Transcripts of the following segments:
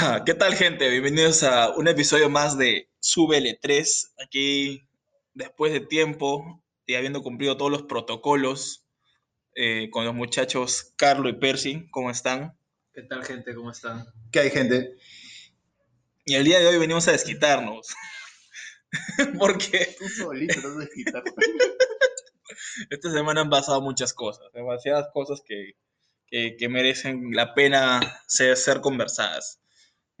¿Qué tal, gente? Bienvenidos a un episodio más de Súbele 3. Aquí, después de tiempo y habiendo cumplido todos los protocolos eh, con los muchachos Carlo y Percy. ¿Cómo están? ¿Qué tal, gente? ¿Cómo están? ¿Qué hay, gente? Y el día de hoy venimos a desquitarnos. Porque Tú solito no esta semana han pasado muchas cosas, demasiadas cosas que, que- que merecen la pena ser, ser conversadas.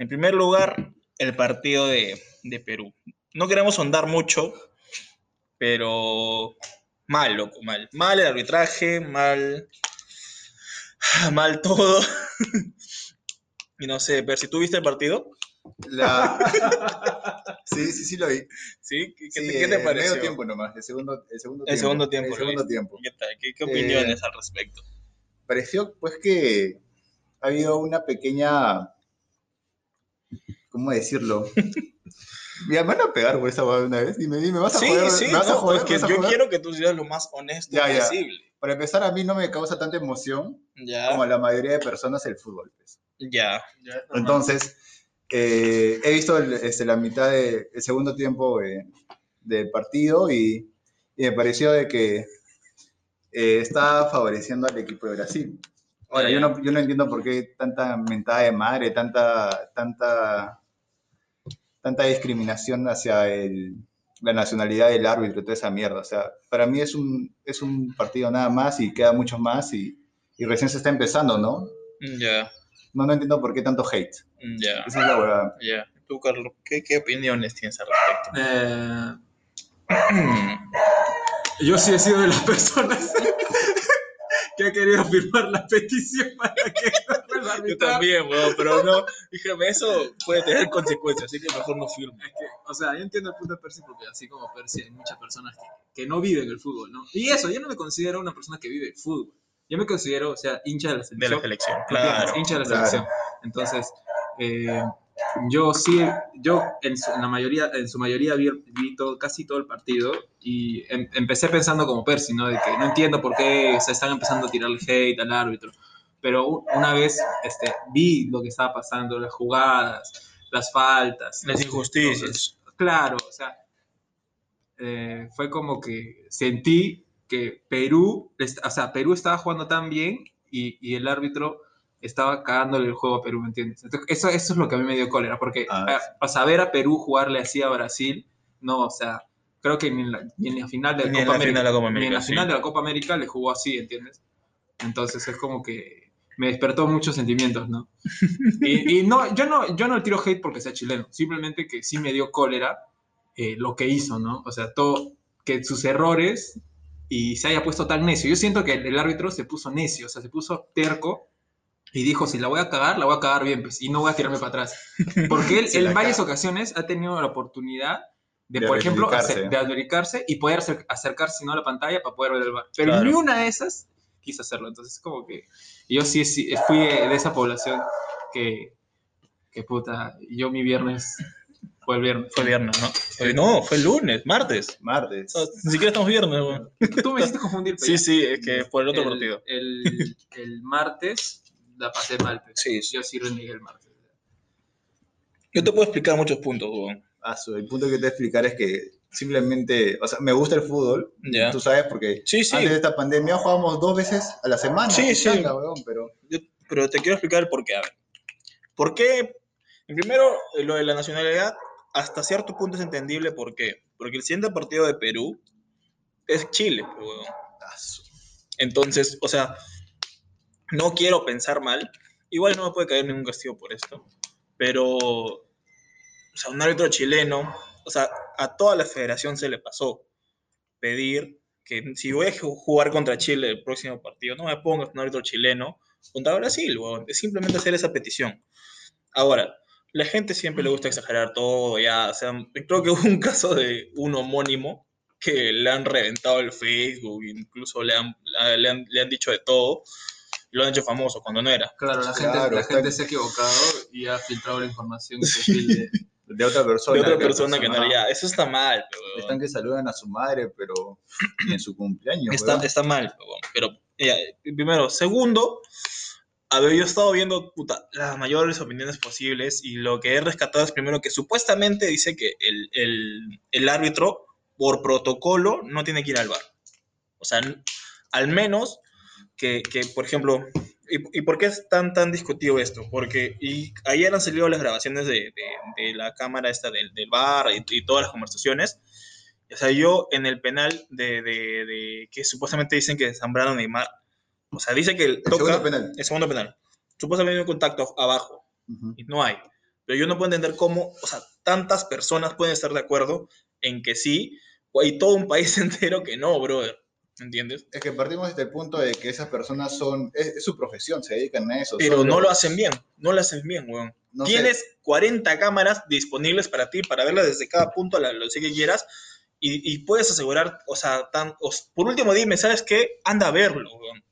En primer lugar, el partido de, de Perú. No queremos sondar mucho, pero mal, loco, mal. Mal el arbitraje, mal, mal todo. y no sé, Percy, ¿tú viste el partido? La... Sí, sí, sí lo vi. ¿Sí? ¿Qué, Sí, te, qué te eh, pareció? Medio tiempo nomás, el segundo, el segundo El tiempo. segundo tiempo, El segundo tiempo. ¿Qué tal? ¿Qué, qué Eh, opiniones al respecto? Pareció, pues, que ha habido una pequeña... ¿Cómo decirlo? Ya me van a pegar por esa hueá de una vez. Dime, dime, ¿vas a Sí, joder? sí, ¿Me vas a no, joder? es que ¿Me vas a yo joder? quiero que tú seas lo más honesto Ya, ya. posible. Para empezar, a mí no me causa tanta emoción Ya, como a la mayoría de personas el fútbol. pues. ya. Entonces, eh, he visto el- este, la mitad del segundo tiempo eh, del partido y, y me pareció de que eh, está favoreciendo al equipo de Brasil. Ahora, yo no, yo no entiendo por qué tanta mentada de madre, tanta, tanta, tanta discriminación hacia el- la nacionalidad del árbitro y toda esa mierda. O sea, para mí es un, es un partido nada más y queda mucho más y, y recién se está empezando, ¿no? Ya, No, no entiendo por qué tanto hate. ya, Esa es la verdad. ya. Tú, Carlos, ¿qué, qué opiniones tienes al respecto? Eh, yo sí he sido de las personas que ha querido firmar la petición para que no Yo también, weón, pero no, dígame, eso puede tener consecuencias, así que mejor no firme. Es que, o sea, yo entiendo el punto de Percy porque así como Percy hay muchas personas que, que no viven el fútbol, ¿no? Y eso, yo no me considero una persona que vive el fútbol. Yo me considero, o sea, hincha de la De selección. la selección, claro. hincha de la claro. selección. Entonces, eh, yo sí, yo en su, en la mayoría, en su mayoría vi, vi todo- casi todo el partido y em- empecé pensando como Percy, ¿no? De que no entiendo por qué se están empezando a tirar el hate al árbitro. Pero una vez este, vi lo que estaba pasando, las jugadas, las faltas. Las injusticias. Claro, o sea, eh, fue como que sentí que Perú, o sea, Perú estaba jugando tan bien y, y el árbitro estaba cagándole el juego a Perú, ¿me entiendes? Entonces, eso, eso es lo que a mí me dio cólera, porque Ah, a- saber a Perú jugarle así a Brasil, no, o sea, creo que ni en la, ni en la final de la Ni en Copa la América, final de la Copa ni en la sí. final de la Copa América le jugó así, ¿entiendes? Entonces es como que me despertó muchos sentimientos, ¿no? Y, y no, yo no, yo no tiro hate porque sea chileno, simplemente que sí me dio cólera eh, lo que hizo, ¿no? O sea, todo, que sus errores y se haya puesto tan necio. Yo siento que el, el árbitro se puso necio, o sea, se puso terco y dijo, si la voy a cagar, la voy a cagar bien, pues, y no voy a tirarme para atrás. Porque él en varias caga. ocasiones ha tenido la oportunidad de, De por ejemplo, hacer- de adjudicarse y poder acer- acercarse ¿no? a la pantalla para poder ver el bar. Pero Claro. ni una de esas quiso hacerlo. Entonces, como que yo sí, sí fui de esa población que, que puta, yo mi viernes fue el viernes. Fue viernes, ¿no? Fue- no, fue lunes, martes. Martes. Ni siquiera estamos viernes, weón. Tú me hiciste confundir. pero Sí, ya. sí, es que por el otro partido. El, el martes la pasé mal. pues. Sí, sí. Yo sí renegué el martes. Yo te puedo explicar muchos puntos, weón. Ah, el punto que te voy a explicar es que simplemente, o sea, me gusta el fútbol, Ya. tú sabes, porque Sí, sí. antes de esta pandemia jugábamos dos veces a la semana. Sí, sí. weón, pero Yo- pero te quiero explicar por qué. A ver. ¿Por qué? Primero, eh, lo de la nacionalidad, hasta cierto punto es entendible. ¿Por qué? Porque el siguiente partido de Perú es Chile, weón. ah, Entonces, o sea, no quiero pensar mal. Igual no me puede caer ningún castigo por esto. Pero, o sea, un árbitro chileno, o sea, a toda la federación se le pasó pedir que si voy a ju- jugar contra Chile el próximo partido, no me pongas un árbitro chileno contra Brasil, simplemente hacer esa petición. Ahora, la gente siempre le gusta exagerar todo, ya, o sea, creo que hubo un caso de un homónimo que le han reventado el Facebook, incluso le han, le han, le han dicho de todo, lo han hecho famoso cuando no era. Claro, la gente, Claro, la está- gente se ha equivocado y ha filtrado la información. perfil de- de otra persona. De otra que- persona que no era, ya, eso está mal, weón. Están que saludan a su madre, pero ni en su cumpleaños. Está, está mal, weón. pero ya, primero. Segundo, A ver, yo he estado viendo puta, las mayores opiniones posibles y lo que he rescatado es primero que supuestamente dice que el, el- el árbitro, por protocolo, no tiene que ir al bar. O sea, al menos que, que, por ejemplo, ¿y, y por qué es tan, tan discutido esto? Porque y ayer han salido las grabaciones de, de- de la cámara esta del, del bar y, y todas las conversaciones. O sea, yo en el penal de, de- que supuestamente dicen que Zambrano Neymar, o sea, dice que el toca segundo penal. el segundo penal. Supuestamente hay un contacto abajo Ujú. y no hay. Pero yo no puedo entender cómo, o sea, tantas personas pueden estar de acuerdo en que sí, o hay todo un país entero que no, brother. ¿Entiendes? Es que partimos desde el punto de que esas personas son, es, es su profesión, se dedican a eso. Pero no lo hacen bien, no lo hacen bien, weón. no sé, Tienes 40 cámaras disponibles para ti, para verlas desde cada punto, a la velocidad que quieras, y, y puedes asegurar, o sea, tan, por último dime, ¿sabes qué? Anda a verlo, weón.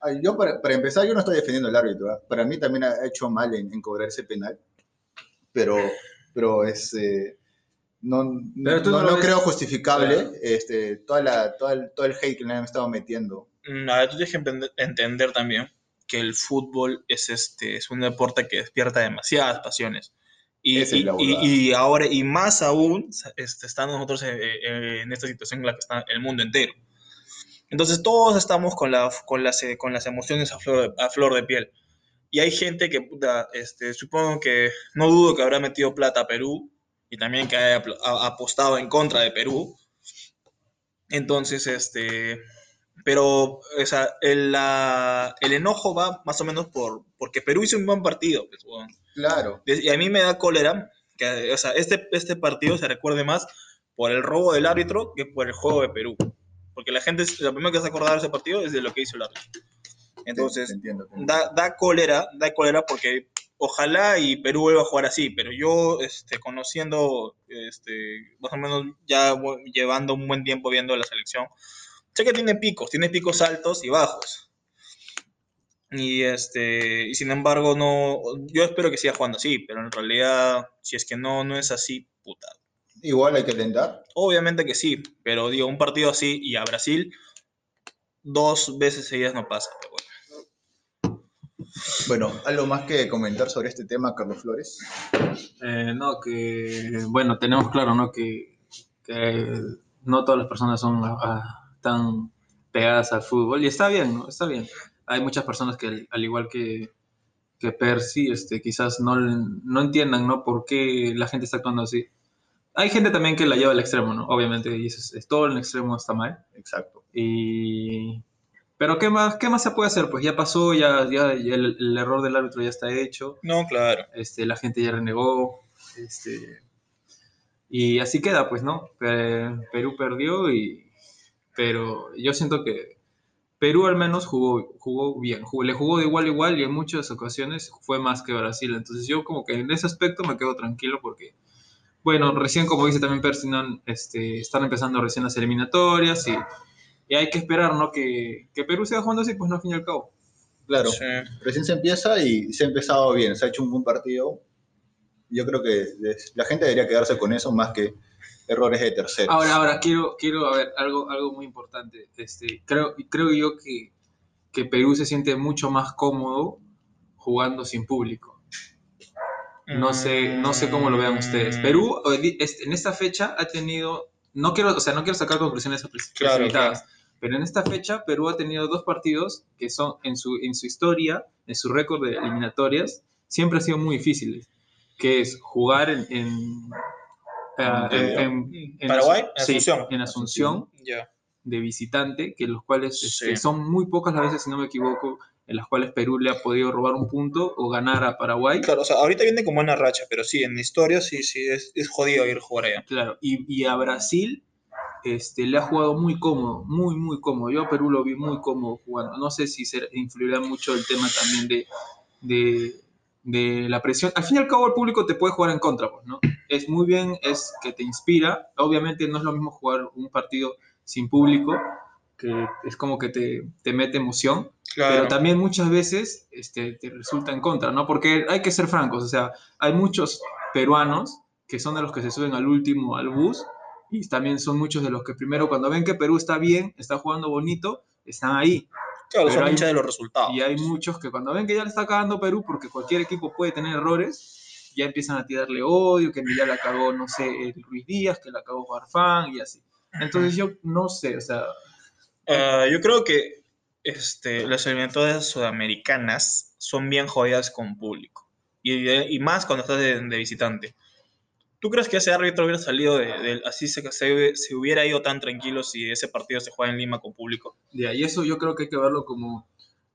Ay, Yo, para, para empezar, yo no estoy defendiendo al árbitro. ¿ah? Para mí también ha hecho mal en, en cobrar ese penal. Pero, pero es, eh, no, Pero tú no, no lo no ves- creo justificable Claro. este, toda la, todo, el, todo el hate que le han estado metiendo. Mm, A ver, tú tienes que entender también que el fútbol es, este, es un deporte que despierta demasiadas pasiones. Y, y- y- y ahora, y más aún, este, estamos nosotros en, en- en esta situación en la que está el mundo entero. Entonces todos estamos con, la, con, las, eh, con las emociones a flor, de, a flor de piel. Y hay gente que, puta, este, supongo que, no dudo que habrá metido plata a Perú y también que haya apl- a- apostado en contra de Perú. Entonces, este, pero o sea, el, la- el enojo va más o menos por porque Perú hizo un buen partido. pues, weón. Claro. Y a mí me da cólera que o sea, este, este partido se recuerde más por el robo del árbitro que por el juego de Perú. Porque la gente, lo primero que se acordar de ese partido es de lo que hizo el árbitro. Entonces, entiendo, te entiendo. da, da cólera, da cólera porque ojalá y Perú vuelva a jugar así, pero yo, este, conociendo, este, más o menos ya llevando un buen tiempo viendo la selección, sé que tiene picos, tiene picos altos y bajos. Y este, y sin embargo, no, yo espero que siga jugando así, pero en realidad, si es que no, no es así, puta. Igual hay que alentar. Obviamente que sí, pero digo, un partido así y a Brasil dos veces seguidas no pasa. pero bueno. Bueno, ¿algo más que comentar sobre este tema, Carlos Flores? Eh, no, que, bueno, tenemos claro, ¿no? Que, que no todas las personas son ah, ah, tan pegadas al fútbol y está bien, ¿no? Está bien. Hay muchas personas que, al, al igual que, que Percy, este, quizás no, no entiendan, ¿no? Por qué la gente está actuando así. Hay gente también que la lleva al extremo, ¿no? Obviamente, y eso es, es- todo el extremo está mal. Exacto. Y... Pero ¿qué más, ¿qué más se puede hacer? Pues ya pasó, ya, ya, ya el, el error del árbitro ya está hecho No, claro. este, la gente ya renegó, este, y así queda, pues, ¿no? Pe- Perú perdió, y, pero yo siento que Perú al menos jugó, jugó bien, jugó- le jugó de igual a igual y en muchas ocasiones fue más que Brasil, entonces yo como que en ese aspecto me quedo tranquilo porque, bueno, recién como dice también Percy, ¿no? este, están empezando recién las eliminatorias y, y hay que esperar, ¿no? Que, que Perú siga jugando así, pues no, al fin y al cabo. Claro. Sí. Recién se empieza y se ha empezado bien. Se ha hecho un buen partido. Yo creo que la gente debería quedarse con eso más que errores de terceros. Ahora, ahora, quiero, quiero a ver, algo, algo muy importante. Este, creo, creo yo que, que Perú se siente mucho más cómodo jugando sin público. No sé, no sé cómo lo vean ustedes. Perú di- este, en esta fecha ha tenido, no quiero, o sea, no quiero sacar conclusiones apre- Claro, precipitadas, pero en esta fecha Perú ha tenido dos partidos que son en su, en su historia, en su récord de eliminatorias, siempre han sido muy difíciles, que es jugar en, en, ah, en- en- Paraguay, sí, Asunción. en Asunción de visitante, que los cuales este, Sí. son muy pocas las veces, si no me equivoco, en las cuales Perú le ha podido robar un punto o ganar a Paraguay. Claro, o sea, ahorita viene como una racha, pero sí, en la historia sí, sí, es, es jodido ir a jugar allá. Claro, y, y a Brasil este, le ha jugado muy cómodo, muy, muy cómodo. Yo a Perú lo vi muy cómodo jugando. No sé si se influirá mucho el tema también de, de, de la presión. Al fin y al cabo, el público te puede jugar en contra, pues, ¿no? Es muy bien, es que te inspira. Obviamente no es lo mismo jugar un partido sin público, que es como que te, te mete emoción. Claro. Pero también muchas veces este, te resulta en contra, ¿no? Porque hay que ser francos, o sea, hay muchos peruanos que son de los que se suben al último al bus y también son muchos de los que primero cuando ven que Perú está bien, está jugando bonito, están ahí. Claro, son hay- de los resultados. Y hay muchos que cuando ven que ya le está cagando Perú, porque cualquier equipo puede tener errores, ya empiezan a tirarle odio, que ya la cagó, no sé, el Ruiz Díaz, que la cagó Farfán y así. Entonces yo no sé, o sea, Ah, yo creo que este, las eliminatorias sudamericanas son bien jodidas con público. Y, y más cuando estás de, de visitante. ¿Tú crees que ese árbitro hubiera salido de, de- así se, se, se hubiera ido tan tranquilo si ese partido se juega en Lima con público? ya, y eso yo creo que hay que verlo como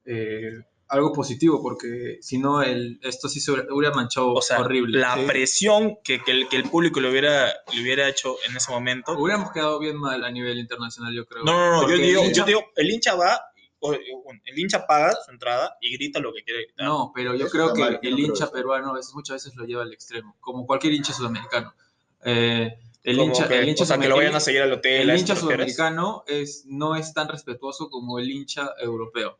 eh, algo positivo, porque si no, el, esto sí se hubiera- manchado O sea, horrible. la Sí. presión que, que el, que el público le hubiera, le hubiera hecho en ese momento. Hubiéramos quedado bien mal a nivel internacional, yo creo. No, no, no, yo digo, hincha- yo digo, el hincha va, el hincha paga su entrada y grita lo que quiere gritar. No, pero yo Eso creo que mal, el no hincha peruano a veces, muchas veces lo lleva al extremo, como cualquier hincha sudamericano. Eh, el Como hincha, que, el hincha o sea, que lo sudamer- vayan a seguir al hotel. el ¿a eso hincha te refieres? sudamericano es, no es tan respetuoso como el hincha europeo.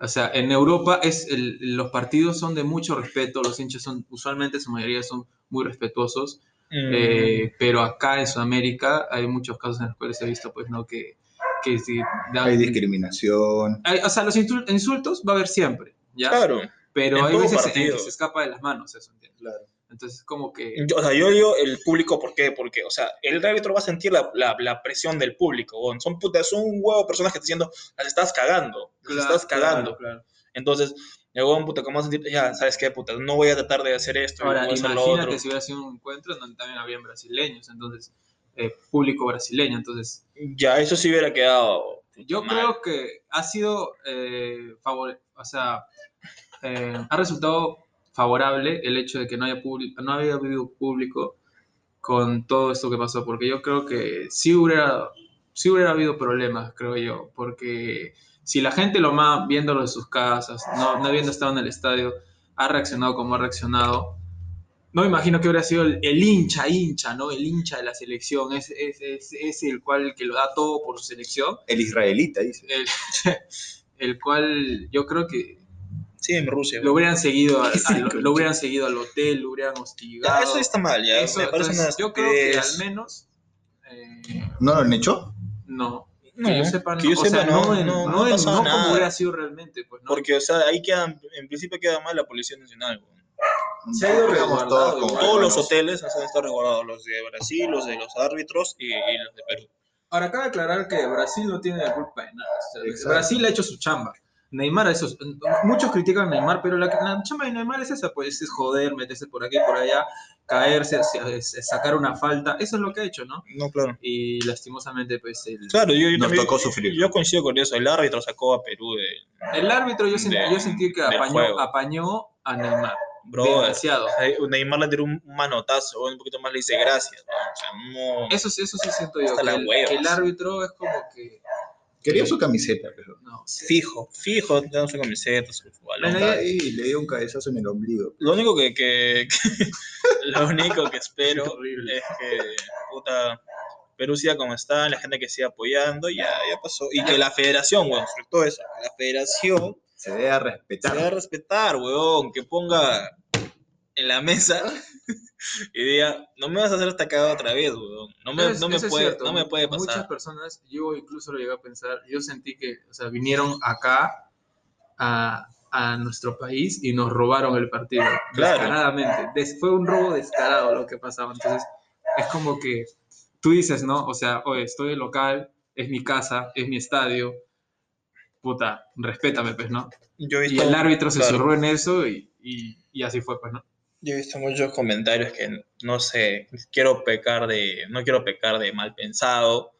O sea, en Europa es el- los partidos son de mucho respeto, los hinchas son, usualmente su mayoría son muy respetuosos, Mm, eh, pero acá en Sudamérica hay muchos casos en los cuales he visto, pues, ¿no? Que, que si dan- Hay discriminación. hay- o sea, los insul- insultos va a haber siempre, ¿ya? claro. pero hay veces en que se escapa de las manos eso, ¿entiendes? Claro. Entonces, como que... Yo- o sea, yo digo el público, ¿por qué? Porque, o sea, el árbitro va a sentir la, la- la presión del público. weón. Son putas, son un huevo de personas que te diciendo, las estás cagando, las Claro, estás cagando. claro, claro. Entonces, huevón, puta, ¿cómo vas a sentir? Ya, ¿sabes qué, puta? No voy a tratar de hacer esto, Ahora, voy a hacer lo imagínate otro. si hubiera sido un encuentro en donde también habían brasileños, entonces, eh, público brasileño, entonces... Ya, eso sí hubiera quedado. Yo mal. creo que ha sido, eh, o sea, eh, ha resultado favorable el hecho de que no haya no haya habido público con todo esto que pasó, porque yo creo que sí hubiera, sí hubiera habido problemas, creo yo, porque si la gente lo más viéndolo en sus casas, no, no habiendo estado en el estadio, ha reaccionado como ha reaccionado, no me imagino que hubiera sido el, el hincha, hincha, ¿no? El hincha de la selección, es, es, es, es el cual que lo da todo por su selección, El israelita, dice. el, el cual yo creo que Sí, en Rusia. lo hubieran seguido, al- Sí, al- lo, hubieran seguido al hotel, lo hubieran hostigado. Ya, eso está mal, ya. Eso, me parece entonces, una yo creo que al menos eh, ¿No lo han hecho? no. No, que yo sepa, no. que yo o sea, sepa, no, no, no, como hubiera sido realmente, pues, ¿no? Porque, o sea, ahí queda, en principio queda mal la Policía Nacional. weón. Se ha ido Estamos resguardado todos. Todos los hoteles han estado resguardados, los de Brasil, los de los árbitros y, y los de Perú. Ahora, cabe aclarar que Brasil no tiene la culpa de nada. O sea. Brasil ha hecho su chamba. Neymar, eso, muchos critican a Neymar, pero la, la chamba de Neymar es esa, pues es joder, meterse por aquí, por allá, caerse, sacar una falta. Eso es lo que ha hecho, ¿no? No, claro. Y lastimosamente, pues el, Claro, yo, yo Nos también- tocó sufrir. Yo coincido con eso. El árbitro sacó a Perú de. el árbitro yo, sentí, De- yo sentí que del apañó, apañó a Neymar. Bro, demasiado. Neymar le tiró un manotazo, un poquito más le dice gracias. weón. O sea, no. Eso, sí- eso sí siento yo. Hasta Que el, que el árbitro es como que. Quería su camiseta, pero. No, Fijo, fijo, dan su camiseta, su balón. Bueno, y le dio un cabezazo en el ombligo. Lo único que, que- que- lo único que espero es que puta Perú siga como está, la gente que siga apoyando, ya, ya pasó. Y que la federación, weón, sobre todo eso, la federación Se debe a se respetar. va a respetar, weón, que ponga en la mesa y diga, no me vas a hacer esta cagada otra vez, weón. No me, Es- no me, puede, cierto. no me puede Muchas pasar. personas, yo incluso lo llegué a pensar, yo sentí que, o sea, vinieron acá a, a nuestro país y nos robaron el partido. Claro. Descaradamente. Des- fue un robo descarado lo que pasaba. Entonces, es como que tú dices, ¿no? O sea, oye, estoy de local, es mi casa, es mi estadio. Puta, respétame, pues, ¿no? Yo he Y visto, el árbitro se claro. zurró en eso y, y, y así fue, pues, ¿no? yo he visto muchos comentarios que, no sé, quiero pecar de, no quiero pecar de mal pensado,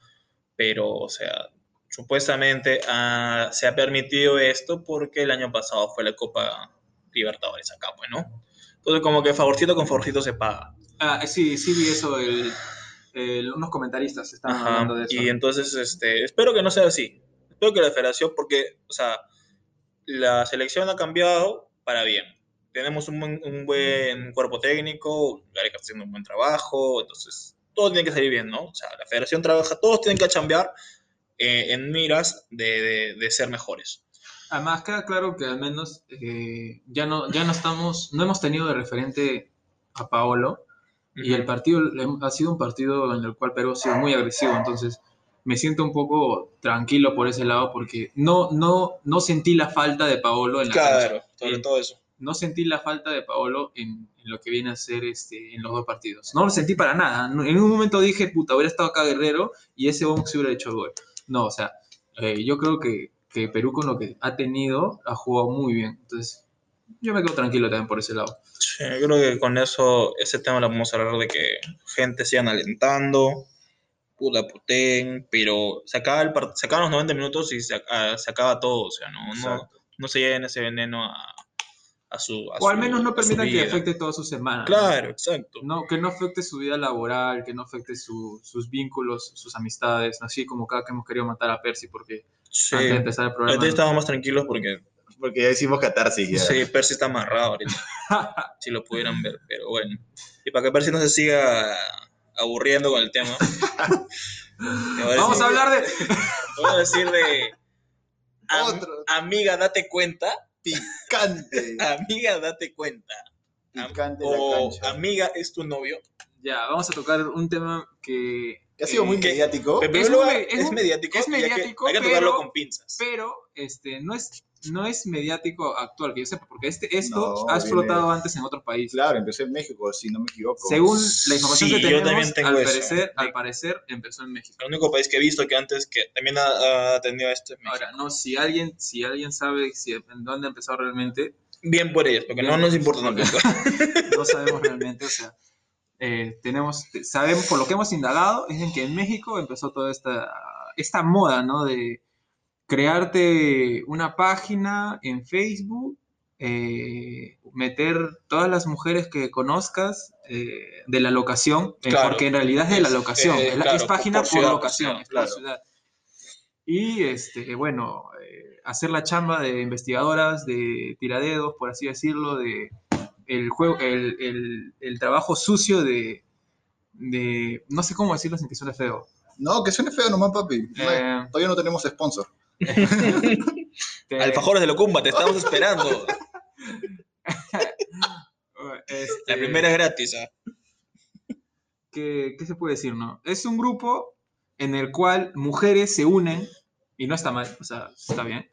pero, o sea, supuestamente ah, se ha permitido esto porque el año pasado fue la Copa Libertadores acá, pues, ¿no? Entonces, como que favorcito con favorcito se paga. Ah, sí, sí vi eso, el, el- unos comentaristas estaban Ajá, hablando de eso. Y entonces, este, espero que no sea así. Espero que la federación, porque, o sea, la selección ha cambiado para bien. Tenemos un buen, un buen cuerpo técnico, Gareca está haciendo un buen trabajo, entonces todo tiene que salir bien, ¿no? O sea, la federación trabaja, todos tienen que chambear eh, en miras de, de- de ser mejores. Además, queda claro que al menos eh, ya, no, ya no estamos, no hemos tenido de referente a Paolo y el partido ha sido un partido en el cual Perú ha sido muy agresivo. Entonces, me siento un poco tranquilo por ese lado porque no, no, no sentí la falta de Paolo en la cancha. Claro, sobre Eh, todo eso. no sentí la falta de Paolo en, en lo que viene a ser este, en los dos partidos. No lo sentí para nada. En un momento dije, puta, hubiera estado acá Guerrero y ese bomb se hubiera hecho el gol. No, o sea, eh, yo creo que, que Perú con lo que ha tenido ha jugado muy bien. Entonces, yo me quedo tranquilo también por ese lado. Sí, yo creo que con eso, ese tema lo vamos a hablar de que gente sigan alentando, puta puteen, pero se, acaba el part- se acaban los 90 minutos y se, a- se acaba todo, o sea, no, no, no se lleven ese veneno a, a su a O al su- menos no permitan que afecte toda su semana. Claro, exacto. No, que no afecte su vida laboral, que no afecte su- sus vínculos, sus amistades, así como cada que hemos querido matar a Percy porque Sí. antes de empezar el programa. Ahorita estamos más tranquilos porque Porque ya hicimos catarsis ya. sí, Percy está amarrado ahorita, si lo pudieran ver, pero bueno. Y para que Percy no se siga aburriendo con el tema, a Vamos decir- a hablar de... voy a decir de... am- Otro. amiga, date cuenta. Picante. Amiga, date cuenta. Picante o amiga, es tu novio. Ya, vamos a tocar un tema que... Que ha sido muy que- mediático. Pero Es es mediático. es que- hay que, tocarlo pero- con pinzas. Pero este, no, es, no es mediático actual, que yo sepa, porque este, esto No, ha viene- explotado antes en otros países. Claro, empezó en México, si no me equivoco. Según la información Sí, que yo tenemos, también tengo al, eso. parecer, al parecer empezó en México. El único país que he visto que antes que también ha, ha tenido esto es México. Ahora, no, si alguien, si alguien sabe si, en dónde empezó realmente, Bien por ellos, porque Bien no nos importa tampoco. no sabemos realmente, o sea, eh, tenemos, sabemos, por lo que hemos indagado, es en que en México empezó toda esta, esta moda, ¿no? De crearte una página en Facebook, eh, meter todas las mujeres que conozcas eh, de la locación, eh, Claro. porque en realidad es de la Es- locación, eh, es, la- claro, es página por por, ciudad, por locación, es por claro. ciudad. Y, este, bueno, eh, hacer la chamba de investigadoras, de tiradedos, por así decirlo, de el juego, el, el- el trabajo sucio de, de, no sé cómo decirlo sin que suene feo. No, que suene feo nomás, papi. No Eh, Todavía no tenemos sponsor. Alfajores de Locumba, te estamos esperando. este, La primera es gratis. ¿ah? ¿qué, qué se puede decir, no? Es un grupo en el cual mujeres se unen, y no está mal, o sea, está bien.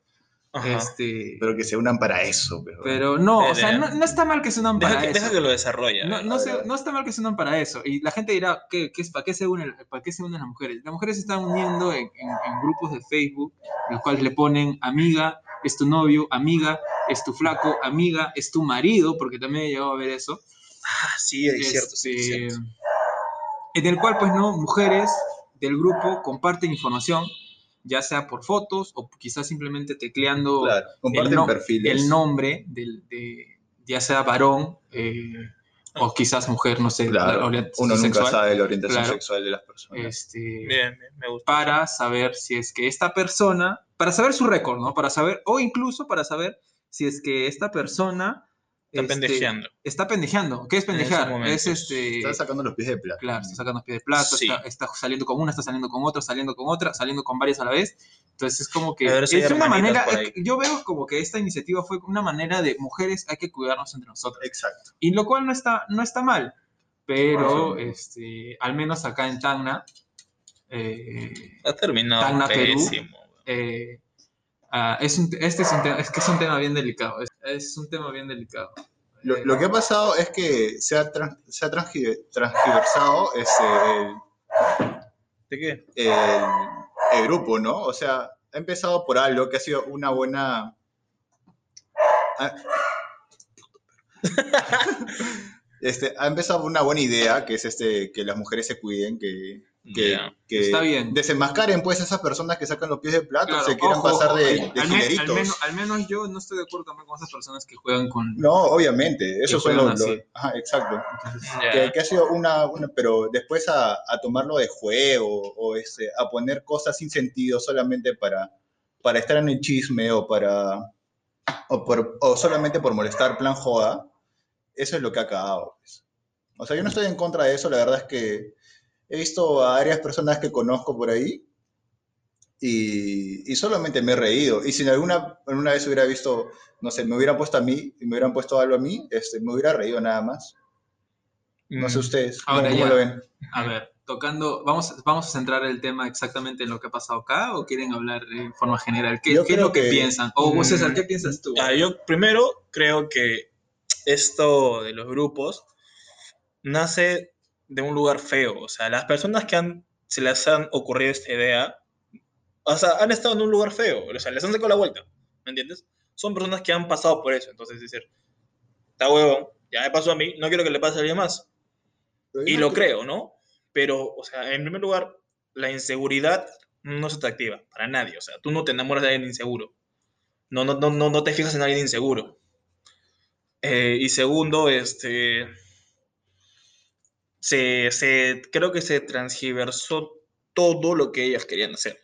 Ajá. Este, Pero que se unan para eso. Pero, pero no, o sea, no, no está mal que se unan para que, eso. deja que lo desarrolle. No, no, A se- no está mal que se unan para eso. Y la gente dirá, ¿qué, qué es, ¿para, qué se unen, ¿para qué se unen las mujeres? Las mujeres se están uniendo en, en- en grupos de Facebook, en los cuales le ponen amiga, es tu novio, amiga, es tu flaco, amiga, es tu marido, porque también he llegado a ver eso. Ah, sí, es cierto, sí, es Este, cierto. En el cual, pues, no, mujeres del grupo comparten información, ya sea por fotos o quizás simplemente tecleando claro, comparten el, no- perfiles. el nombre del, de, ya sea varón eh, o quizás mujer, no sé, Claro, la orientación uno nunca sexual, sabe la orientación Claro. sexual de las personas. este, Bien, bien, me gusta. para saber si es que esta persona, para saber su récord, ¿no? Para saber, o incluso para saber si es que esta persona Está este, pendejeando. Está pendejeando. ¿Qué es pendejear? Es este. Están sacando los pies de plato. Claro, está sacando pies de plato, Sí. está, está saliendo con una, está saliendo con otra, saliendo con otra, saliendo con varias a la vez. Entonces es como que ver es una manera, yo veo como que esta iniciativa fue una manera de mujeres hay que cuidarnos entre nosotros. Exacto. Y lo cual no está, no está mal, pero este, al menos acá en Tacna, eh, Ha terminado Tacna, Perú. eh, ah, es, un, este es, un tema, es que es un tema bien delicado, es, un tema bien delicado. Lo, lo que ha pasado es que se ha, tran- se ha transgi- transgiversado este, el, ¿De qué? el, el grupo, ¿no? O sea, ha empezado por algo que ha sido una buena... ha- Este, ha empezado por una buena idea, que es este, que las mujeres se cuiden, que, que, Ya. que Está bien. desenmascaren pues esas personas que sacan los pies de plato, Claro, se quieran ojo, pasar de, ojo, de al, me- al menos, al menos yo no estoy de acuerdo también con esas personas que juegan con... No, obviamente, eso son los... ajá, exacto. Ya. que, que ha sido una, una- pero después a, a tomarlo de juego o este, a poner cosas sin sentido solamente para, para estar en el chisme o para o, por- o solamente por molestar plan joda, eso es lo que ha acabado. pues. O sea, yo no estoy en contra de eso, la verdad es que he visto a varias personas que conozco por ahí y, y solamente me he reído. Y si en alguna, alguna vez hubiera visto, no sé, me hubieran puesto a mí y me hubieran puesto algo a mí, este, me hubiera reído nada más. No sé Mm. ustedes, ¿cómo, Ahora cómo ya. lo ven? A ver, tocando, vamos, vamos a centrar el tema exactamente en lo que ha pasado acá o quieren hablar de forma general? ¿Qué, qué es lo que, que- piensan? O vos, César, Mm, ¿qué piensas tú? Ah, yo primero creo que esto de los grupos nace de un lugar feo. O sea, las personas que han, se les han ocurrido esta idea, o sea, han estado en un lugar feo. O sea, les han sacado la vuelta. ¿Me entiendes? Son personas que han pasado por eso. Entonces, decir, está huevón, ya me pasó a mí, no quiero que le pase a alguien más. Y lo creo, ¿no? Pero, o sea, en primer lugar, la inseguridad no es atractiva para nadie. O sea, tú no te enamoras de alguien inseguro. No, no, no, no, no te fijas en alguien inseguro. Eh, y segundo, este. Se, se, creo que se transgiversó todo lo que ellas querían hacer,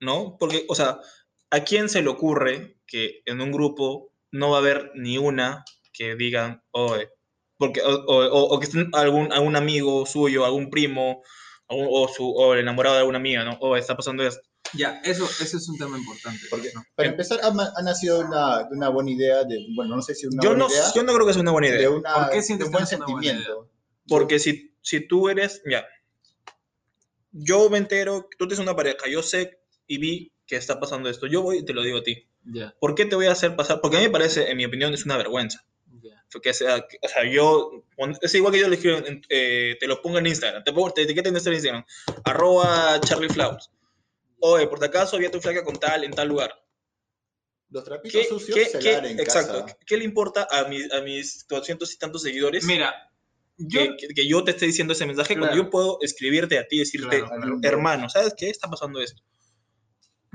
¿no? Porque, o sea, ¿a quién se le ocurre que en un grupo no va a haber ni una que digan, oye, porque, o, o- o- o que estén algún, algún amigo suyo, algún primo, algún- o, su, o el enamorado de alguna amiga, ¿no? O está pasando esto. Ya, eso, eso es un tema importante. Porque, ¿no? para empezar, ha, ha nacido una, de una buena idea, de, bueno, no sé si una Yo buena no, idea, yo no creo que sea una buena de, idea. una, ¿Por qué de sientes un buen sentimiento. Porque si, si tú eres, ya, yo me entero, tú tienes una pareja, yo sé y vi que está pasando esto, yo voy y te lo digo a ti. Ya, ¿Por qué te voy a hacer pasar? Porque a mí me parece, en mi opinión, es una vergüenza. ya. Porque sea, que- o sea, yo, es igual que yo le escribo, en- eh, te lo pongo en Instagram, te, pongo, te etiqueta en Instagram, arroba Charlie Flowers. Oye, por si acaso había tu flaca con tal, en tal lugar. Los trapitos ¿Qué, sucios qué- se qué- en exacto, casa. ¿qué le importa a mis, a mis 200 y tantos seguidores Mira, yo... que, que- yo te esté diciendo ese mensaje cuando Claro. yo puedo escribirte a ti y decirte, Claro, claro. hermano, ¿sabes qué? Está pasando esto.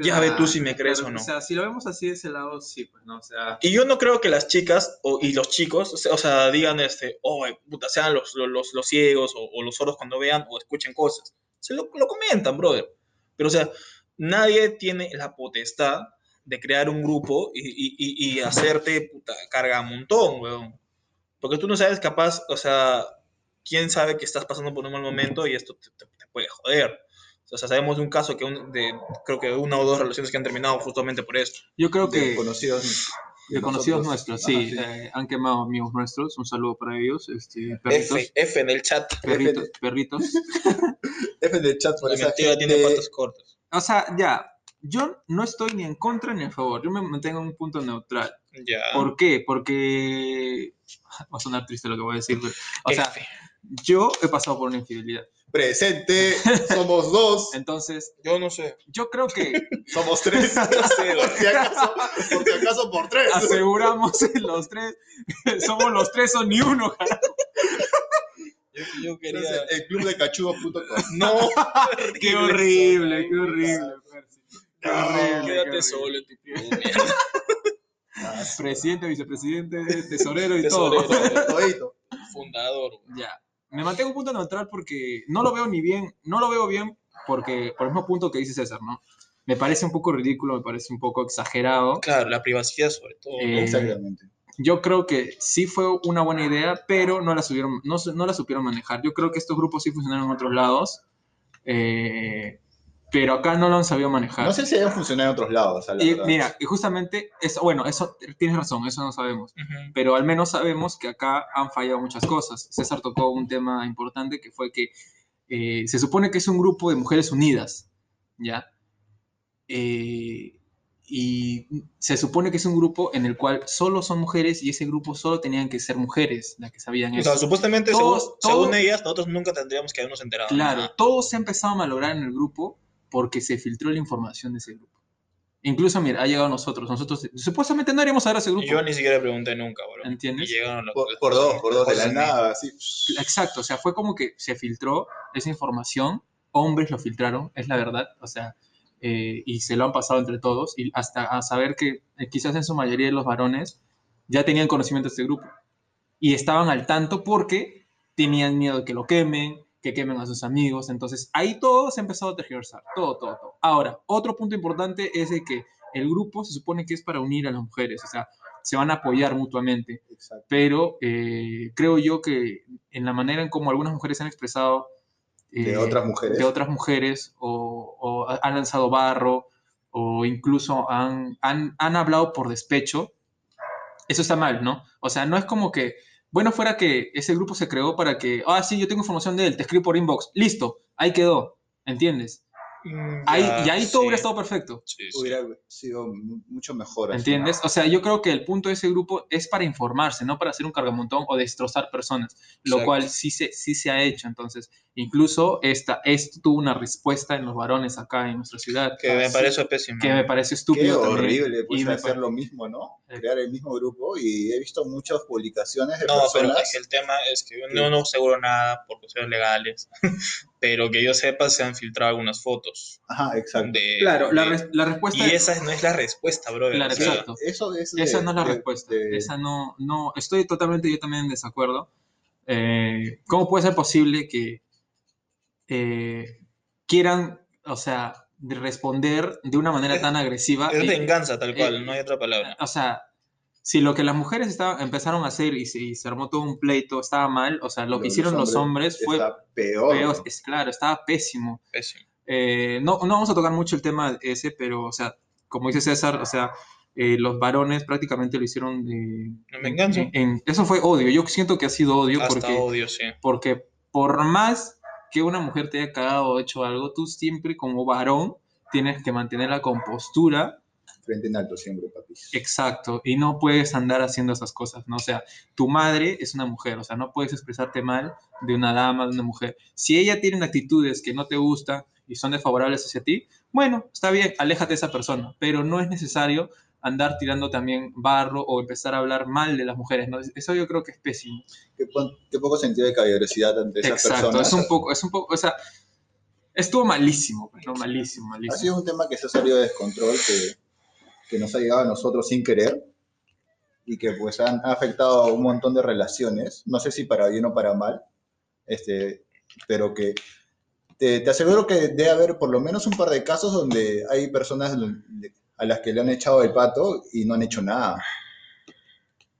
Ya ve tú si me crees claro, o no. O sea, si lo vemos así de ese lado, sí, pues, ¿no? O sea, Y yo no creo que las chicas o, y los chicos, o sea, digan, este, oh, puta, sean los, los, los, los ciegos o, o los sordos cuando vean o escuchen cosas. Se lo, lo comentan, brother. Pero, o sea, nadie tiene la potestad de crear un grupo y, y, y, y hacerte, puta, carga un montón, weón. Porque tú no sabes capaz, o sea, quién sabe que estás pasando por un mal momento y esto te, te- te puede joder. O sea, sabemos de un caso que un- de, creo que una o dos relaciones que han terminado justamente por esto. yo creo de que... conocidos, De conocidos nosotros. nuestros, sí, Ajá, eh, han quemado amigos nuestros. Un saludo para ellos. Este, perritos, F, F en el chat. perritos, perritos. F del chat por La mentira tiene gente. patas cortas. O sea, ya, yo no estoy ni en contra ni a favor. Yo me mantengo en un punto neutral. Ya. ¿Por qué? Porque va a sonar triste lo que voy a decir, pero, o sea, yo he pasado por una infidelidad. Presente, somos dos, Entonces, Yo no sé. yo creo que somos tres. por, si acaso, por si acaso por tres. aseguramos los tres, somos los tres o ni uno, carajo. Yo, yo quería. Entonces, el club de cachudos.com. No. Qué horrible, qué horrible. Qué No, horrible, qué Quédate horrible. solo en tu club. Presidente, vicepresidente, tesorero y Tesorero, todo. Todito. fundador. Ya. Me mantengo un punto neutral porque no lo veo ni bien, no lo veo bien porque, por el mismo punto que dice César, ¿no? Me parece un poco ridículo, me parece un poco exagerado. Claro, la privacidad sobre todo. Eh, Exactamente. Yo creo que sí fue una buena idea, pero no la, subieron, no, no la supieron manejar. Yo creo que estos grupos sí funcionaron en otros lados, eh, pero acá no lo han sabido manejar. No sé si hayan funcionado en otros lados. la y mira, y justamente, eso, bueno, eso tienes razón, eso no sabemos. Pero al menos sabemos que acá han fallado muchas cosas. César tocó un tema importante que fue que eh, se supone que es un grupo de mujeres unidas, ¿ya? Eh, y se supone que es un grupo en el cual solo son mujeres y ese grupo solo tenían que ser mujeres las que sabían O eso. sea, supuestamente, según, ellas, nosotros nunca tendríamos que habernos enterado. Claro, Nada. todo se ha empezado a malograr en el grupo porque se filtró la información de ese grupo. Incluso, mira, ha llegado a nosotros. Nosotros supuestamente no haríamos saber a ese grupo. Yo ni siquiera pregunté nunca, bro. ¿Entiendes? Y llegaron los- Por, por dos, por dos, de la nada, así. Exacto, o sea, fue como que se filtró esa información, hombres lo filtraron, es la verdad, o sea, eh, y se lo han pasado entre todos, y hasta a saber que eh, quizás en su mayoría de los varones ya tenían conocimiento de este grupo, y estaban al tanto porque tenían miedo de que lo quemen, que quemen a sus amigos, entonces ahí todo se ha empezado a tergiversar, todo, todo, todo. Ahora, otro punto importante es de que el grupo se supone que es para unir a las mujeres, o sea, se van a apoyar mutuamente Exacto. pero eh, creo yo que en la manera en cómo algunas mujeres se han expresado De eh, otras mujeres. de otras mujeres o, o ha- han lanzado barro o incluso han, han, han hablado por despecho, eso está mal, ¿no? O sea, no es como que bueno fuera que ese grupo se creó para que, ah, sí, yo tengo información de él, te escribo por inbox, listo, ahí quedó, ¿entiendes? Mm, Ahí, y ahí todo sí, hubiera estado perfecto. sí, sí. Hubiera sido mu- mucho mejor. así. ¿Entiendes? O sea, yo creo que el punto de ese grupo es para informarse, no para hacer un cargamontón o destrozar personas, lo Exacto. cual sí se, sí se ha hecho. Entonces, incluso esta, esto tuvo una respuesta en los varones acá en nuestra ciudad, Que me Ah, parece pésimo. que me parece Qué estúpido también. horrible pues, y me hacer lo mismo, ¿no? Eh. Crear el mismo grupo y he visto muchas publicaciones de No, pero personas. es que el tema es que yo no aseguro nada por cuestiones legales, pero que yo sepa se han filtrado algunas fotos. Ajá, exacto. De, Claro, la, de- res- la respuesta y esa no es la respuesta, bro. Claro, exacto. Eso es de- Esa no es la de- respuesta. de- Esa no, no, estoy totalmente yo también en desacuerdo. Eh, ¿Cómo puede ser posible que eh, quieran, o sea, de responder de una manera tan agresiva? Es y- venganza, tal cual, eh, no hay otra palabra. o sea, si lo que las mujeres estaban, empezaron a hacer y se, y se armó todo un pleito estaba mal, o sea, lo Los que hicieron los hombres fue está peor. es claro, estaba pésimo. Pésimo. Eh, no, no vamos a tocar mucho el tema ese, pero, o sea, como dice César, o sea, eh, los varones prácticamente lo hicieron de... En venganza. en- en- eso fue odio. Yo siento que ha sido odio Hasta porque, odio, sí. porque por más que una mujer te haya cagado o hecho algo, tú siempre como varón tienes que mantener la compostura Frente en alto siempre, papis. Exacto, y no puedes andar haciendo esas cosas, ¿no? O sea, tu madre es una mujer, o sea, no puedes expresarte mal de una dama, de una mujer. Si ella tiene actitudes que no te gustan y son desfavorables hacia ti, bueno, está bien, aléjate de esa persona, pero no es necesario andar tirando también barro o empezar a hablar mal de las mujeres, ¿no? Eso yo creo que es pésimo. Qué, qué poco sentido de caballerosidad ante esas Exacto, personas. es un poco, es un poco, o sea, estuvo malísimo, pues, ¿no? Malísimo, Ha malísimo. sido un tema que se ha salido de descontrol, que, que nos ha llegado a nosotros sin querer y que pues han, ha afectado a un montón de relaciones, no sé si para bien o para mal, este, pero que te, te aseguro que debe haber por lo menos un par de casos donde hay personas a las que le han echado el pato y no han hecho nada.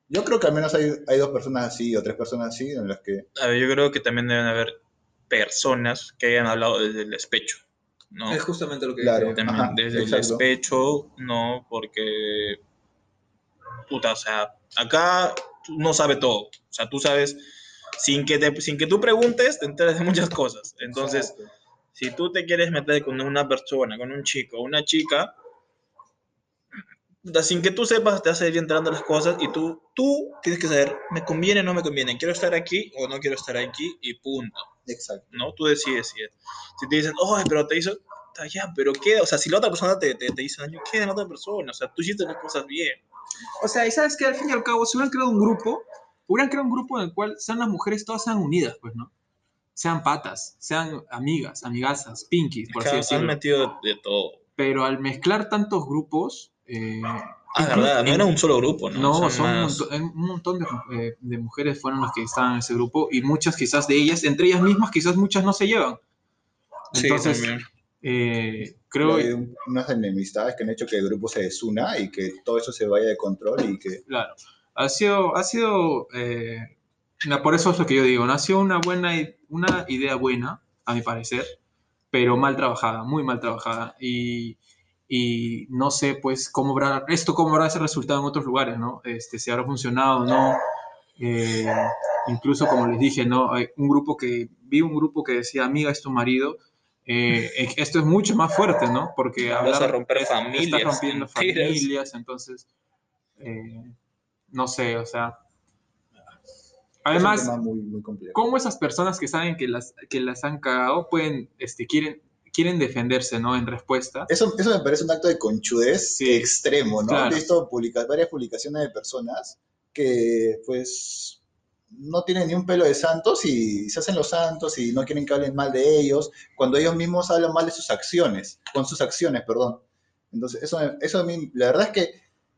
Yo creo que al menos hay, hay dos personas así o tres personas así en las que... Yo creo que también deben haber personas que hayan hablado desde el despecho, ¿no? justamente lo que Claro. También Ajá, desde exacto. el despecho, no, porque, puta, o sea, acá no sabe todo, o sea, tú sabes, sin que, te, sin que tú preguntes, te enteras de muchas cosas, entonces, Exacto. si tú te quieres meter con una persona, con un chico una chica, sin que tú sepas, te vas a ir enterando las cosas y tú, tú tienes que saber, ¿me conviene o no me conviene? ¿Quiero estar aquí o no quiero estar aquí? Y punto. Exacto. ¿no? Tú decides si, si te dicen, oh, pero te hizo, "Está ya, pero qué, o sea, si la otra persona te, te, te hizo daño, ¿qué de la otra persona? O sea, tú hiciste las cosas bien. O sea, y sabes que al fin y al cabo, si hubieran creado un grupo, hubieran creado un grupo en el cual sean las mujeres todas sean unidas, pues, ¿no? Sean patas, sean amigas, amigazas, pinkies, por Que así han- han decirlo. metido de, de todo. Pero al mezclar tantos grupos, eh, Ah, verdad, no era un solo grupo, ¿no? no, Son son un más- montón, un montón de, eh, de mujeres fueron las que estaban en ese grupo y muchas quizás de ellas, entre ellas mismas, quizás muchas no se llevan. Sí, Entonces, también. eh, creo, Hay un- unas enemistades que han hecho que el grupo se desuna y que todo eso se vaya de control y que Claro. Ha sido, ha sido eh, por eso es lo que yo digo, ¿no? ha sido una buena, una idea buena, a mi parecer, pero mal trabajada, muy mal trabajada. Y, y no sé, pues, cómo habrá, esto cómo habrá ese resultado en otros lugares, ¿no? Este, si habrá funcionado o no. Eh, incluso, como les dije, ¿no? Hay un grupo que, vi un grupo que decía, amiga, es tu marido. Eh, eh, esto es mucho más fuerte, ¿no? Porque hablar, a romper está familias rompiendo enteras. familias, entonces, eh, no sé, o sea. Además, muy, muy. ¿cómo esas personas que saben que las, que las han cagado pueden, este, quieren, quieren defenderse, ¿no? En respuesta. Eso, eso me parece un acto de conchudez Sí. extremo, ¿no? Claro. He visto publica- varias publicaciones de personas que, pues, no tienen ni un pelo de santos y se hacen los santos y no quieren que hablen mal de ellos, cuando ellos mismos hablan mal de sus acciones, con sus acciones, perdón. Entonces, eso, eso a mí, la verdad es que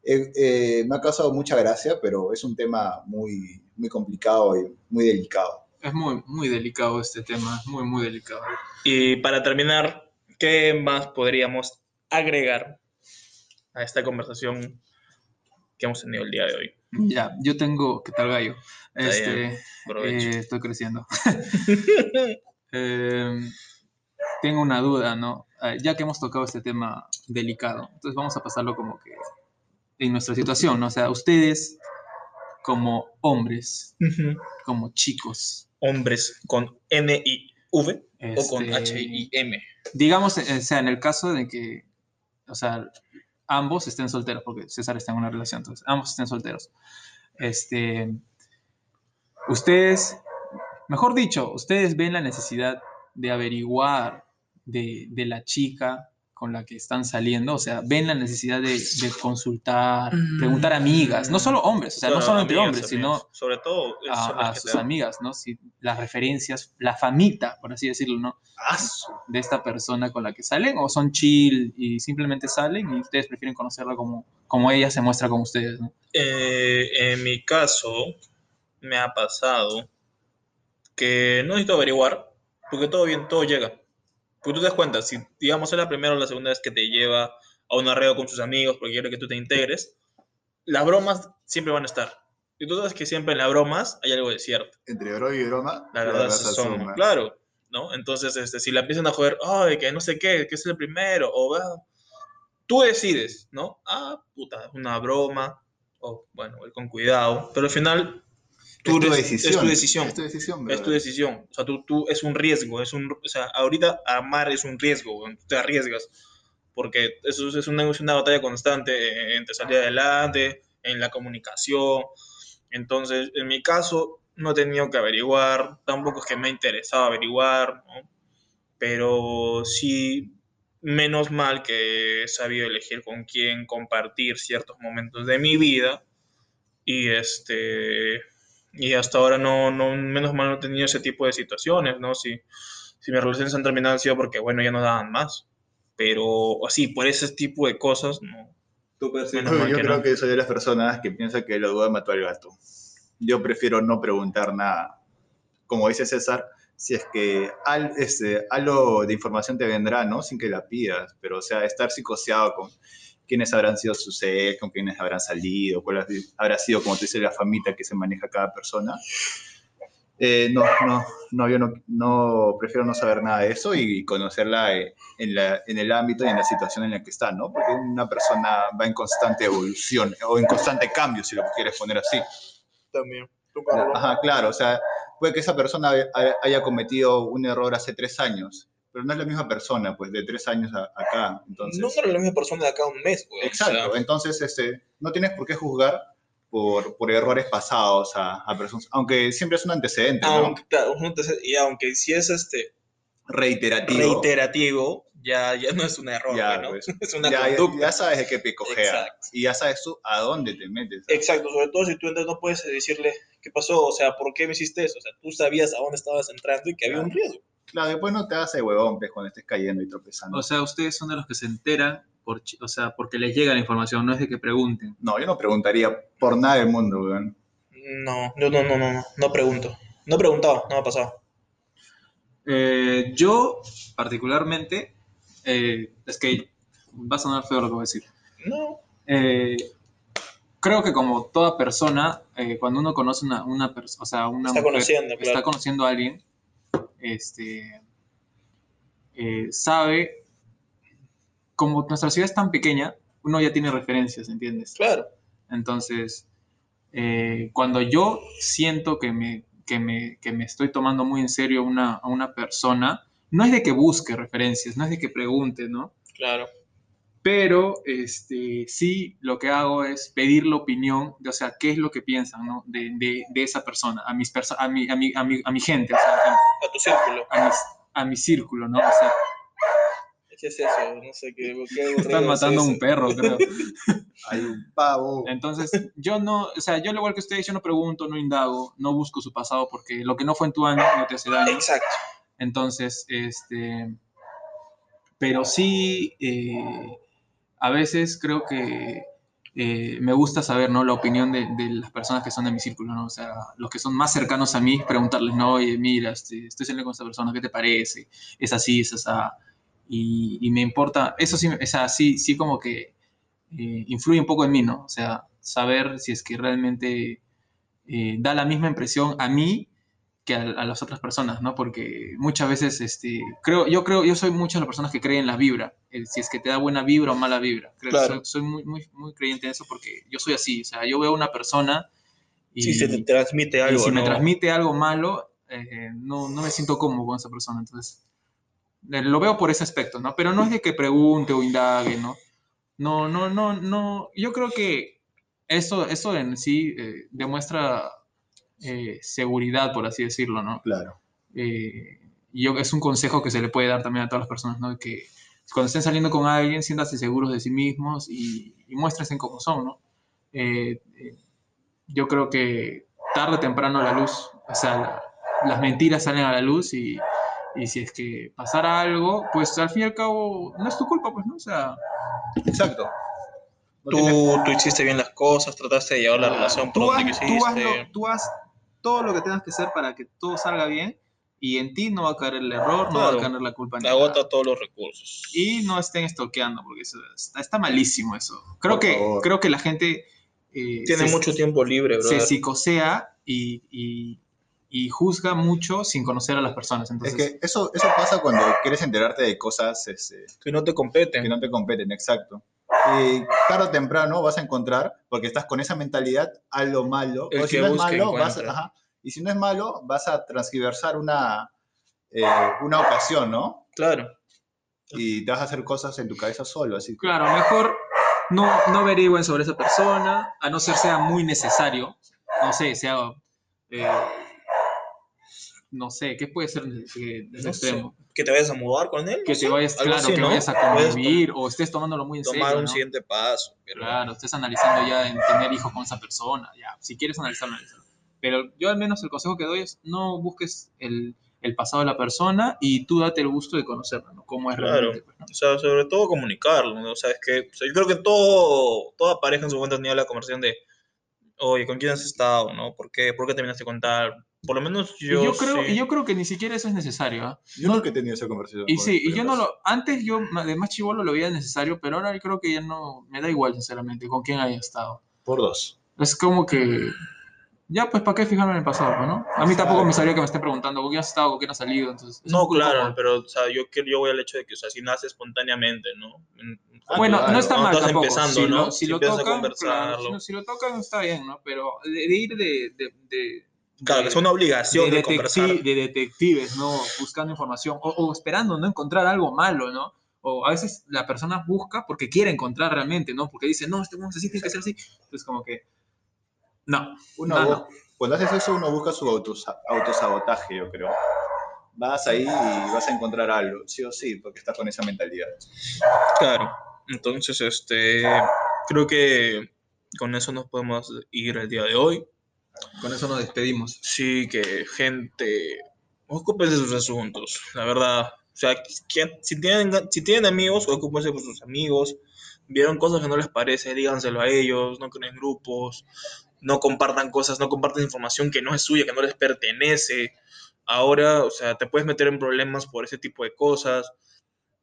eh, eh, me ha causado mucha gracia, pero es un tema muy, muy complicado y muy delicado. Es muy, muy delicado este tema, muy, muy delicado. Y para terminar, ¿qué más podríamos agregar a esta conversación que hemos tenido el día de hoy? Ya, yo tengo, ¿qué tal gallo? Este, eh, estoy creciendo. Eh, tengo una duda, ¿no? Eh, ya que hemos tocado este tema delicado, entonces vamos a pasarlo como que en nuestra situación, ¿no? O sea, ustedes, como hombres, como chicos. Hombres con N-I-V o con Este, H-I-M. Digamos, eh, o sea, en el caso de que, o sea, ambos estén solteros, porque César está en una relación, entonces, ambos estén solteros. Este, ustedes, mejor dicho, ustedes ven la necesidad de averiguar de, de la chica con la que están saliendo, o sea, ven la necesidad de, de consultar, preguntar a amigas, no solo hombres, o sea, no solo entre hombres, sino Sobre todo a, sus amigas, ¿no? Si, las referencias, la famita, por así decirlo, ¿no? Ah, de esta persona con la que salen o son chill y simplemente salen y ustedes prefieren conocerla como, como ella se muestra con ustedes, ¿no? Eh, en mi caso, me ha pasado que no necesito averiguar, porque todo bien, todo llega. Porque tú te das cuenta, si digamos es la primera o la segunda vez que te lleva a un arreo con sus amigos porque quiere que tú te integres, las bromas siempre van a estar. Y tú sabes que siempre en las bromas hay algo de cierto. entre broma y broma, La verdad se asoma. asoma. Claro, ¿no? Entonces, este, si la empiezan a joder, ay, que no sé qué, que es el primero, o ah, tú decides, ¿no? Ah, puta, es una broma, o bueno, voy con cuidado, pero al final tú es tu decisión. es tu decisión. Es tu decisión, Es tu decisión. O sea, tú, tú es un riesgo. Es un, o sea, ahorita amar es un riesgo. te arriesgas. Porque eso es una, es una batalla constante entre salir adelante, en la comunicación. Entonces, en mi caso, no he tenido que averiguar. Tampoco es que me ha interesado averiguar. ¿no? Pero sí, menos mal que he sabido elegir con quién compartir ciertos momentos de mi vida. Y este y hasta ahora no, no, menos mal no he tenido ese tipo de situaciones, ¿no? Si, si mis relaciones han terminado han sido porque, bueno, ya no daban más. Pero así, por ese tipo de cosas, no. Tú, yo que creo no. que soy de las personas que piensa que la duda mató al gato. Yo prefiero no preguntar nada. Como dice César, si es que al, este, algo de información te vendrá, ¿no? Sin que la pidas, pero o sea, estar psicoseado con quiénes habrán sido sus con quiénes habrán salido, cuál habrá sido, como tú dices, la famita que se maneja cada persona. Eh, no, no, no, yo no, no prefiero no saber nada de eso y conocerla eh, en, la, en el ámbito y en la situación en la que está, ¿no? Porque una persona va en constante evolución o en constante cambio, si lo quieres poner así. También. Ajá, claro, o sea, puede que esa persona haya cometido un error hace tres años, pero no es la misma persona, pues, de tres años a- acá. Entonces, No era la misma persona de acá un mes, güey. Exacto, O sea, entonces este, no tienes por qué juzgar por, por errores pasados a, a personas, aunque siempre es un antecedente, ¿no? aunque, te- y aunque si es este Reiterativo. reiterativo, ya, ya no es un error, Ya, güey, ¿no? pues. Es una ya, conducta. ya sabes de qué picojea. Exacto. Y ya sabes tú a dónde te metes. Exacto, sobre todo si tú entras no puedes decirle qué pasó, o sea, ¿por qué me hiciste eso? O sea, tú sabías a dónde estabas entrando y que había un riesgo. Claro, después no te hagas el huevón pues, cuando estés cayendo y tropezando. O sea, ustedes son de los que se enteran, por, o sea, porque les llega la información, no es de que pregunten. no, yo no preguntaría por nada del mundo, weón. No, no, no, no, no, no, no pregunto. No he preguntado, no me ha pasado. Eh, yo, particularmente, eh, es que va a sonar feo lo que voy a decir. No, Eh, creo que como toda persona, eh, cuando uno conoce una, una persona, o sea, una Está mujer, conociendo, está conociendo a alguien, este, eh, sabe, como nuestra ciudad es tan pequeña, uno ya tiene referencias, ¿entiendes? claro. Entonces, eh, cuando yo siento que me, que, me, que me estoy tomando muy en serio una, a una persona, no es de que busque referencias, no es de que pregunte, ¿no? Claro. Pero este, sí lo que hago es pedir la opinión de, o sea, qué es lo que piensan, ¿no? De, de, de esa persona, a, mis perso a, mi, a, mi, a, mi, a mi gente, o sea, a, A tu círculo. a mis- a mi círculo, ¿no? O sea, ¿Qué es eso? No sé qué. qué están matando a un perro, creo. Hay un pavo. Entonces, yo no, o sea, yo al igual que ustedes, yo no pregunto, no indago, no busco su pasado, porque lo que no fue en tu año no te hace daño. Exacto. Entonces, este, pero sí, eh, a veces creo que eh, me gusta saber, ¿no? La opinión de, las personas que son de mi círculo, ¿no? O sea, los que son más cercanos a mí, preguntarles, no, oye, mira, este, estoy saliendo con esta persona, ¿qué te parece? Es así, es así. Y, me importa, eso sí, o sea, sí como que eh, influye un poco en mí, ¿no? O sea, saber si es que realmente eh, da la misma impresión a mí que a, a las otras personas, ¿no? Porque muchas veces, este, creo, yo creo, yo soy muchas de las personas que creen en la vibra, el- si es que te da buena vibra o mala vibra. Creo, Claro. soy, soy muy, muy, muy creyente en eso porque yo soy así, o sea, yo veo a una persona Y, si se te transmite y algo, si me ¿no? transmite algo malo, eh, no, no me siento cómodo con esa persona. Entonces, eh, lo veo por ese aspecto, ¿no? Pero no es de que pregunte o indague, ¿no? No, no, no, no. Yo creo que eso, eso en sí eh, demuestra eh, seguridad, por así decirlo, ¿no? Claro. Eh, y yo, es un consejo que se le puede dar también a todas las personas, ¿no? Que cuando estén saliendo con alguien, siéntanse seguros de sí mismos y, y muéstrense como son, ¿no? Eh, eh, yo creo que tarde o temprano la luz, o sea, la- las mentiras salen a la luz y, y si es que pasara algo, pues al fin y al cabo no es tu culpa, pues, ¿no? O sea, Exacto. No Tú, tienes- tú hiciste bien las cosas, trataste de llevar la relación por tú donde tú, quisiste. lo- tú haz todo lo que tengas que hacer para que todo salga bien y en ti no va a caer el error, no va Claro. a caer la culpa. ni Agota todos los recursos. Y no estén estoqueando, porque eso está, está malísimo eso. Creo Por que, favor. creo que la gente eh, Tiene se, mucho tiempo libre, bro. se psicosea y, y- y juzga mucho sin conocer a las personas. Es Entonces, que eso, eso pasa cuando quieres enterarte de cosas este, Que no te competen. que no te competen, exacto. Y tarde o temprano vas a encontrar, porque estás con esa mentalidad, algo malo. El o si que no es busca, malo, vas, encuentra. ajá, y si no es malo, vas a transgiversar una, eh, una ocasión, ¿no? Claro. Y te vas a hacer cosas en tu cabeza solo, así claro, mejor no, no averigüen sobre esa persona, a no ser sea muy necesario. No sé, sea... eh, no sé, ¿qué puede ser eh, No sé, extremo? Que te vayas a mudar con él. Que no te sé, vayas, claro, así, que ¿no? vayas a convivir o estés tomándolo muy en tomar serio, un ¿no? siguiente paso. Pero Claro, estés analizando ya en tener hijos con esa persona, ya, si quieres analizarlo, analízalo. Pero yo al menos el consejo que doy es no busques el, el pasado de la persona y tú date el gusto de conocerla, ¿no? Cómo es Claro. realmente. pues, ¿no? O sea, sobre todo comunicarlo, ¿no? O sea, es que o sea, yo creo que todo, toda pareja en su momento tenía la conversación de, oye, ¿con quién has estado, no? ¿Por qué, ¿Por qué terminaste con tal? Por lo menos yo y, yo creo, sí. y yo creo que ni siquiera eso es necesario, ¿ah? yo nunca he tenido esa conversación. Y sí, y yo no lo... Antes yo de más chivolo lo veía necesario, pero ahora creo que ya no... Me da igual, sinceramente, con quién haya estado. Por dos. Es como que... Ya, pues, ¿para qué fijarme en el pasado, no? A mí tampoco me sabría que me estén preguntando con quién has estado, con quién has salido, entonces... es No, claro, pero o sea, yo, que- yo voy al hecho de que, o sea, si nace espontáneamente, ¿no? Ah, bueno, claro. no está mal estás tampoco. empezando, si ¿no? lo, si Si lo tocan, claro, si, lo- si lo tocan está bien, ¿no? Pero de, de ir de... de, de- Claro, que es una obligación de, de, conversar. de detectives, ¿no? Buscando información o, o esperando no encontrar algo malo, ¿no? O a veces la persona busca porque quiere encontrar realmente, ¿no? Porque dice, no, este es así, tiene que ser así. Entonces, como que... No, Uno no, no. Cuando haces eso, uno busca su autosa- autosabotaje, yo creo. Vas ahí y vas a encontrar algo, sí o sí, porque estás con esa mentalidad. Claro. Entonces, este, creo que con eso nos podemos ir el día de hoy. Con eso nos despedimos. Sí, que gente, ocúpense sus asuntos, la verdad. O sea, si tienen, si tienen amigos, ocúpense por sus amigos. Vieron cosas que no les parece, díganselo a ellos, no creen grupos, no compartan cosas, no compartan información que no es suya, que no les pertenece. Ahora, o sea, te puedes meter en problemas por ese tipo de cosas.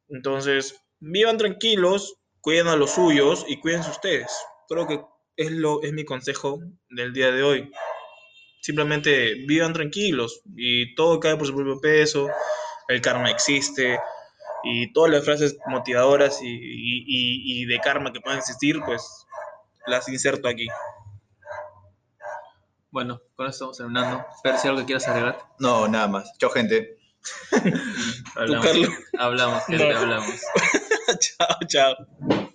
Entonces, vivan tranquilos, cuiden a los suyos y cuídense ustedes. Creo que es, lo, es mi consejo del día de hoy simplemente vivan tranquilos y todo cae por su propio peso, el karma existe y todas las frases motivadoras y, y- y- y de karma que puedan existir, pues las inserto aquí. Bueno, con eso estamos terminando. Fer, si algo que quieras agregar. No, nada más. Chao, gente. Hablamos, hablamos, gente, No. hablamos. chao, chao.